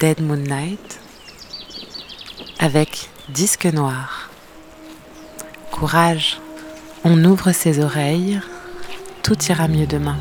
Dead Moonlight avec Disque Noir. Courage, on ouvre ses oreilles, tout ira mieux demain.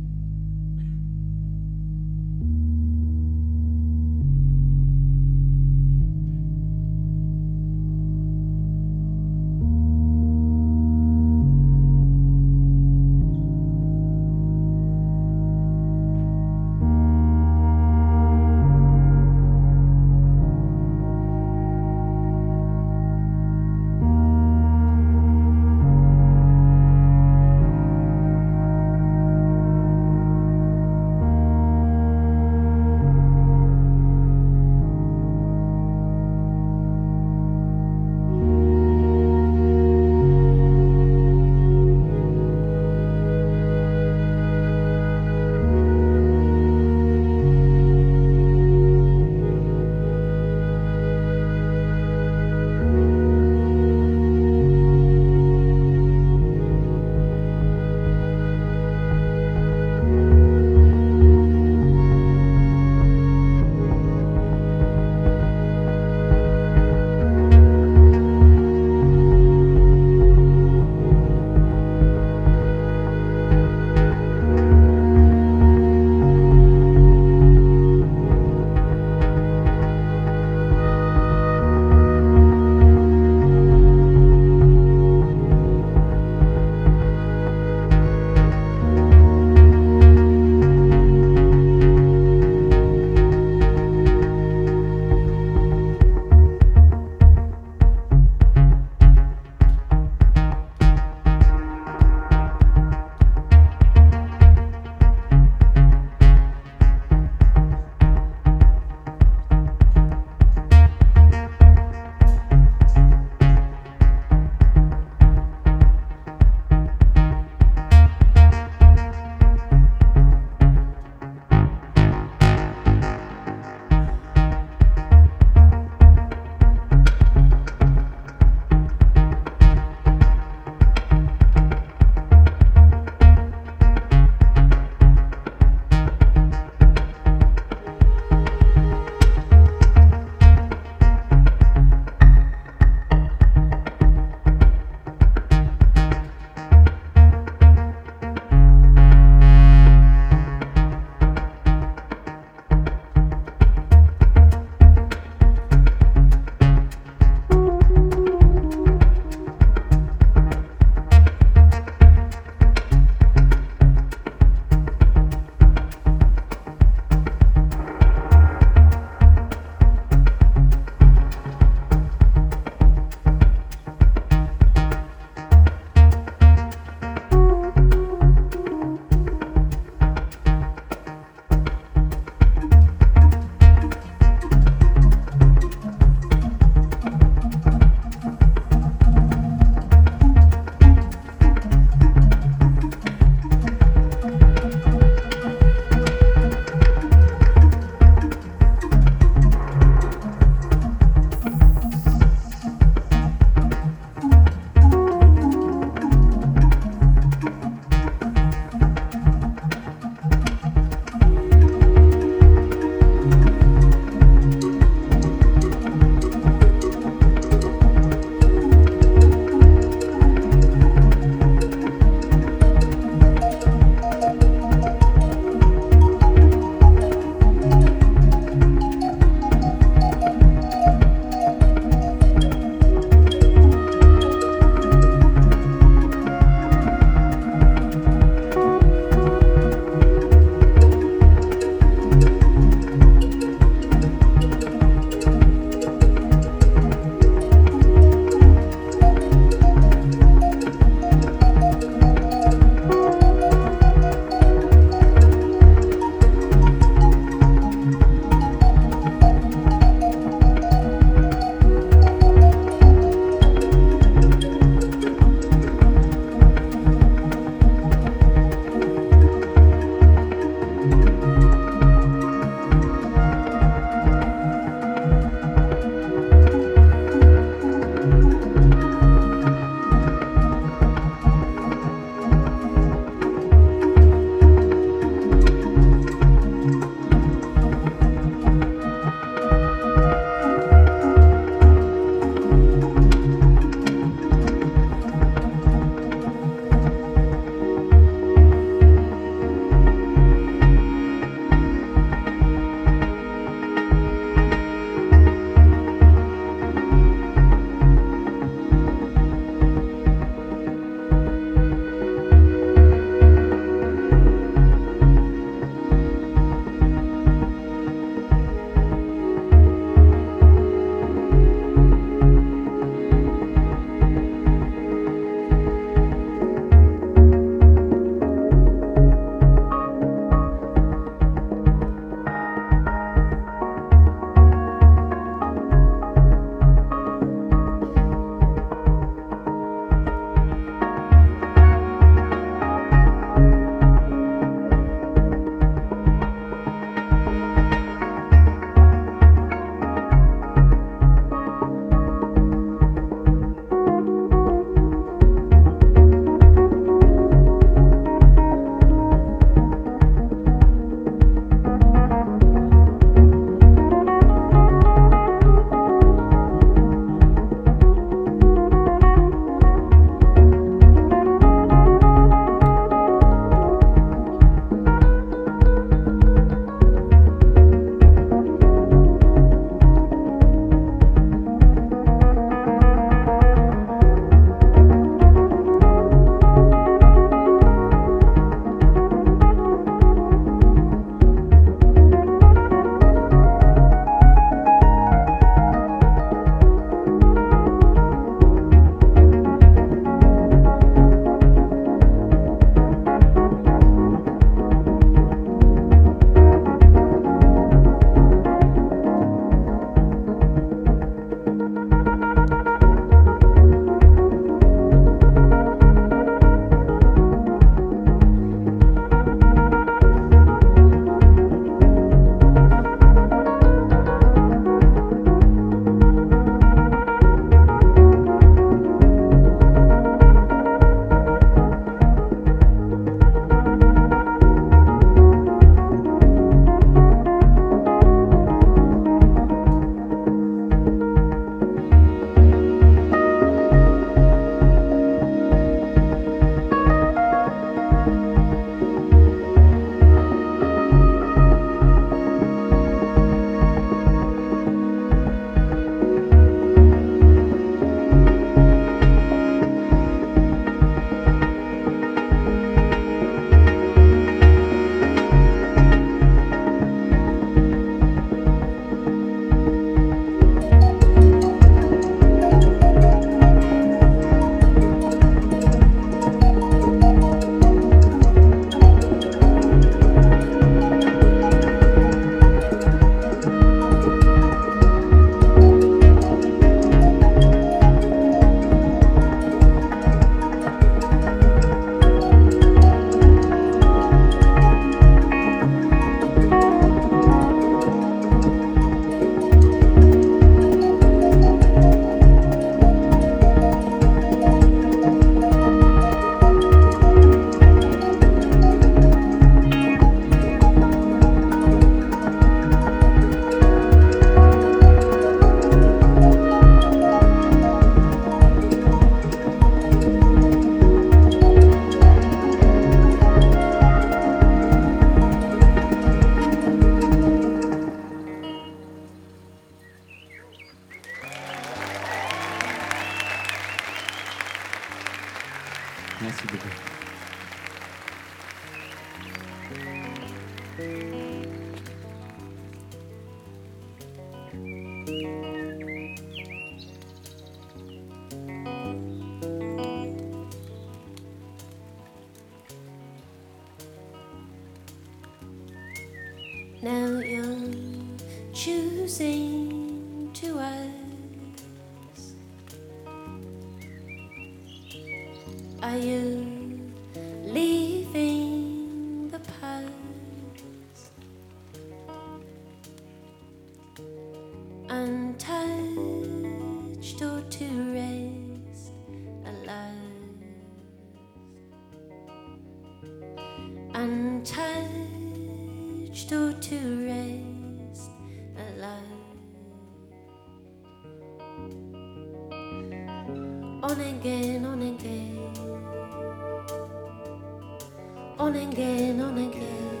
Again, on again.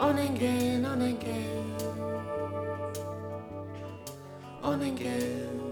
On again, on again. On again.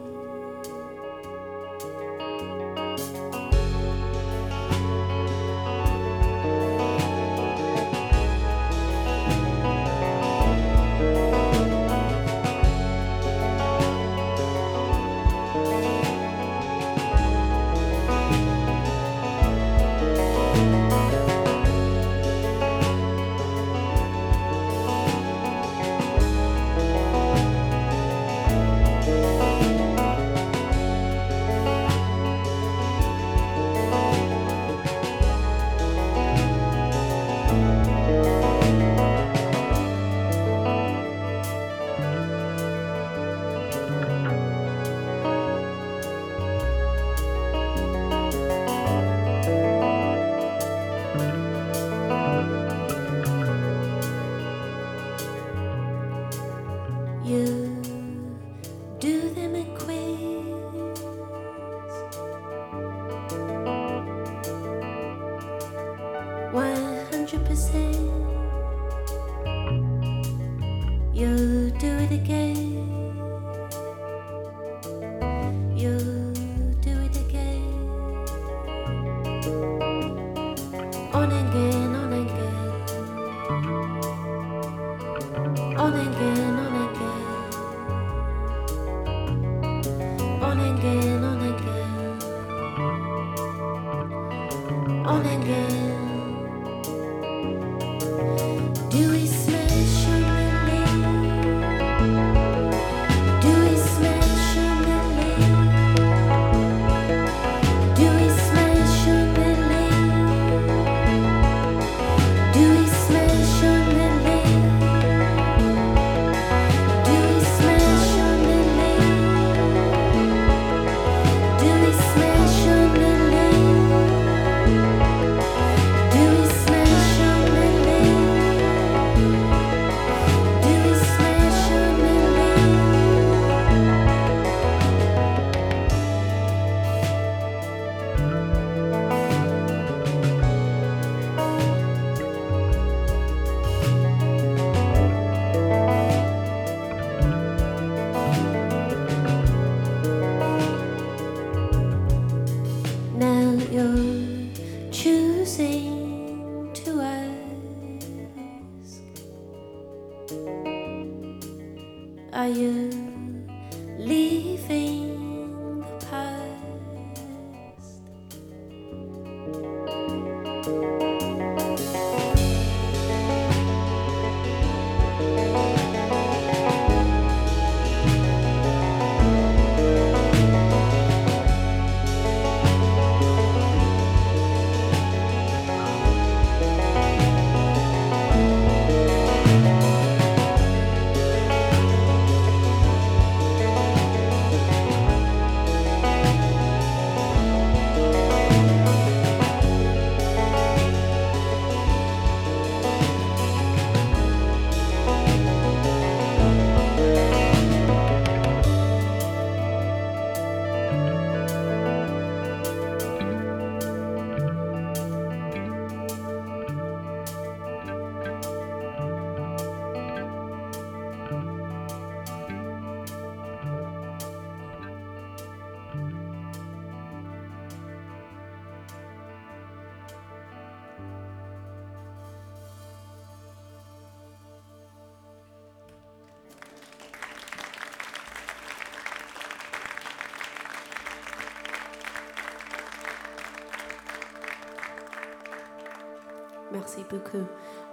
Merci beaucoup.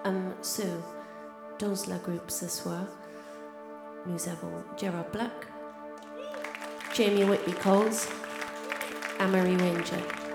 Um, so, dans la groupe ce soir, nous avons Gerard Black, Jamie Whitby Coles, Amory Ranger.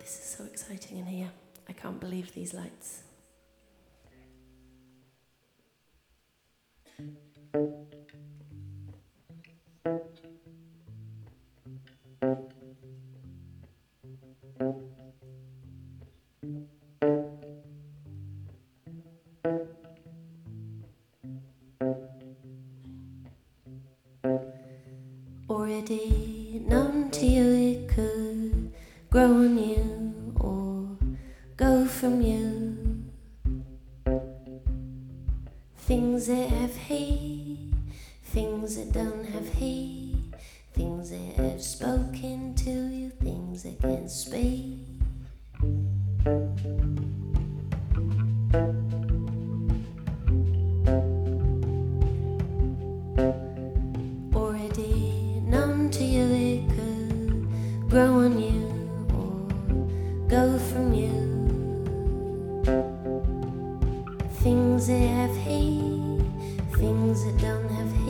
This is so exciting in here. I can't believe these lights. things that don't have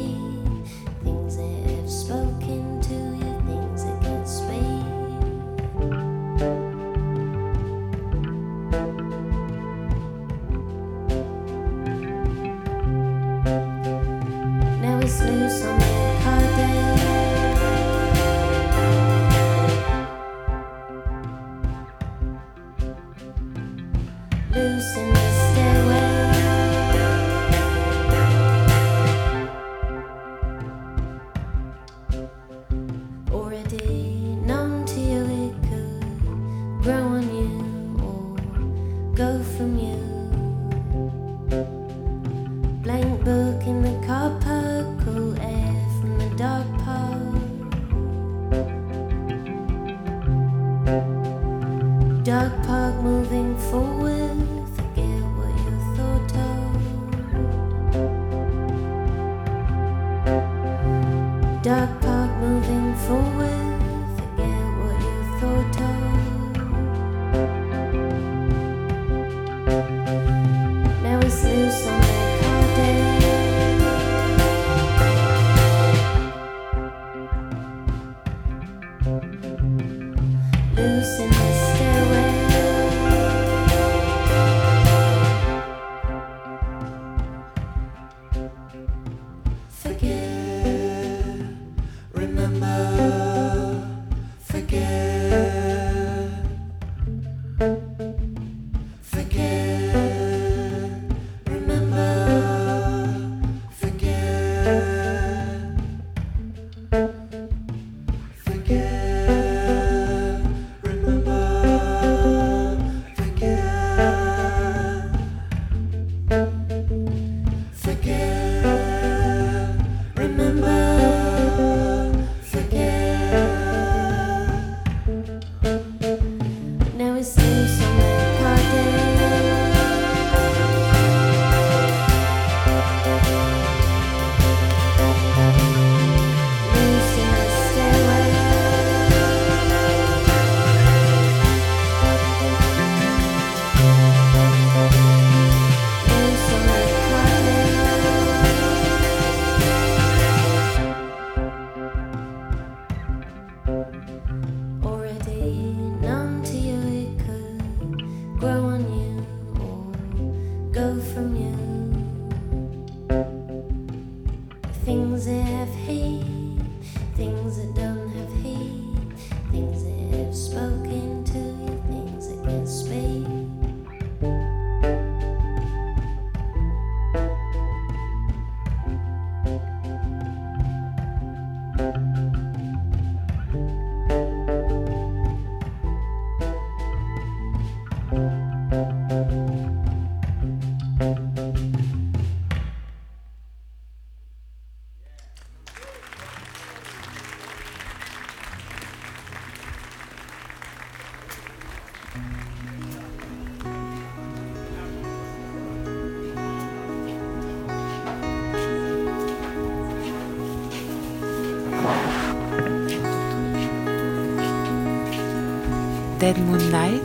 Moonlight.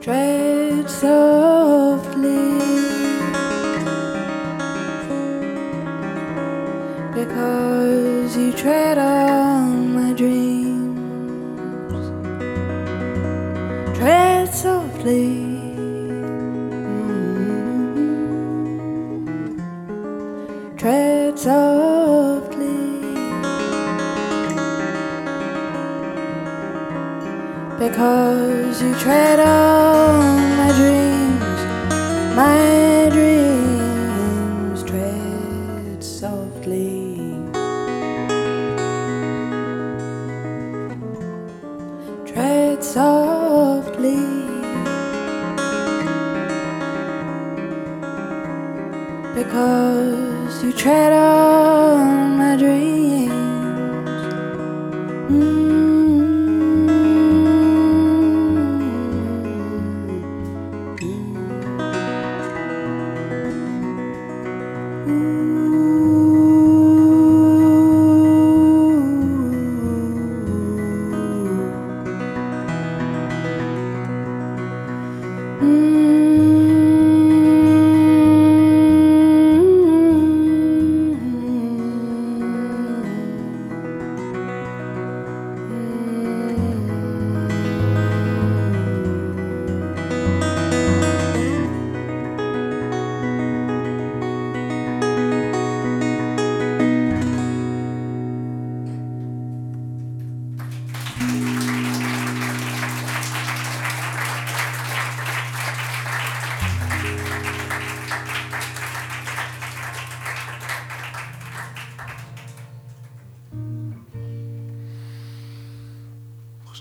Tread softly. Because you tread on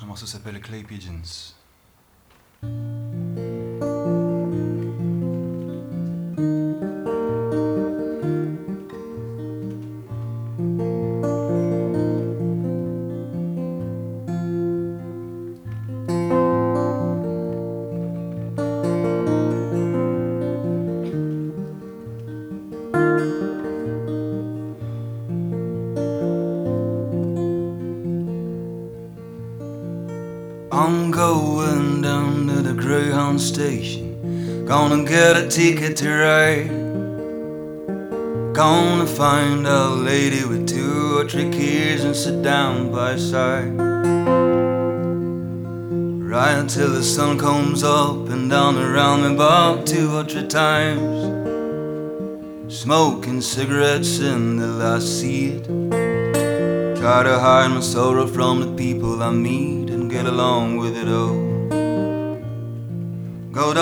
morceau s'appelle Clay Pigeons? Station. Gonna get a ticket to ride. Gonna find a lady with two or three kids and sit down by side. Right until the sun comes up and down around me about two or three times. Smoking cigarettes until I see it. Try to hide my sorrow from the people I meet and get along with it all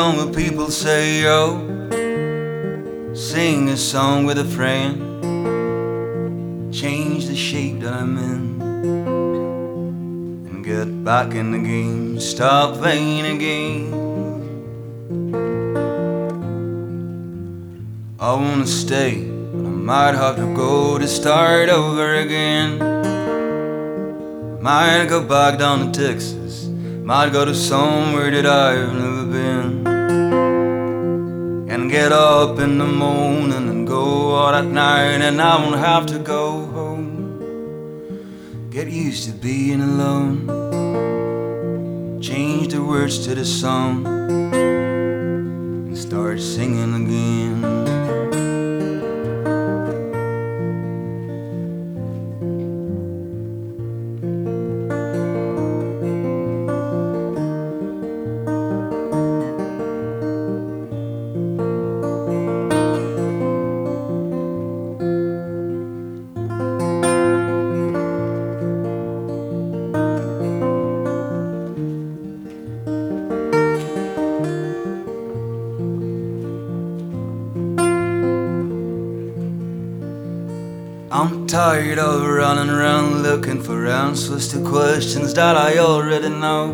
song where people say, yo. Sing a song with a friend. Change the shape that I'm in. And get back in the game. Stop playing again." I wanna stay, but I might have to go to start over again. Might go back down to Texas. Might go to somewhere that I've never been. Get up in the morning and go out at night, and I won't have to go home. Get used to being alone. Change the words to the song and start singing again. Answers to questions that I already know.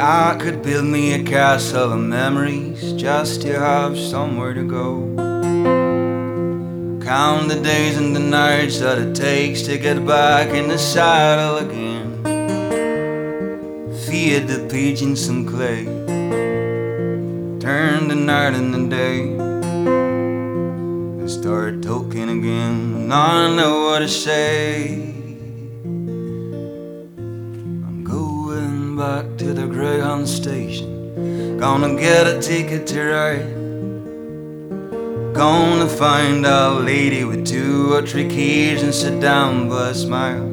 I could build me a castle of memories just to have somewhere to go. Count the days and the nights that it takes to get back in the saddle again. Feed the pigeons some clay. Turn the night into day and start talking again. I don't know what to say. Gonna get a ticket to ride. Gonna find a lady with two or three keys and sit down a smile.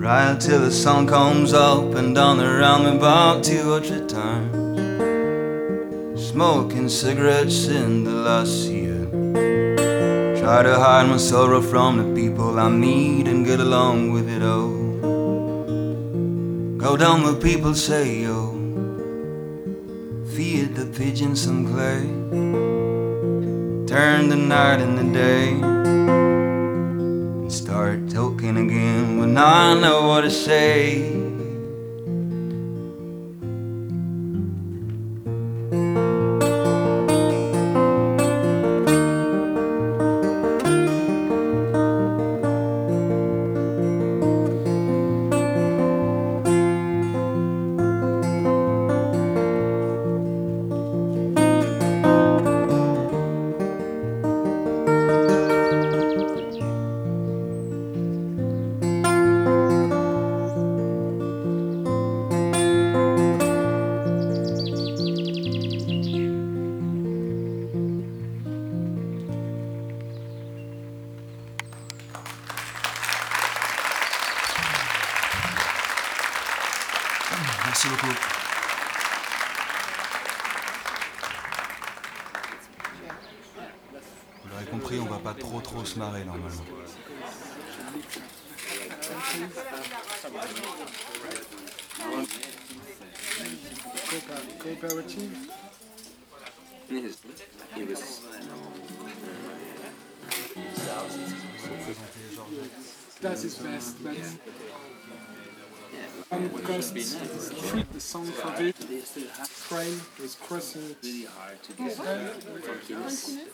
Right till the sun comes up and down around me about two or three times smoking cigarettes in the last year. Try to hide my sorrow from the people I meet and get along with it all. Go down where people say, yo, feed the pigeons some clay. Turn the night into day and start talking again when I know what to say.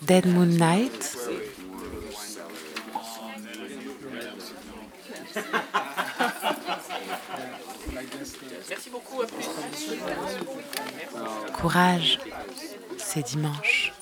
Dead Moon Night, I guess the, courage, c'est dimanche.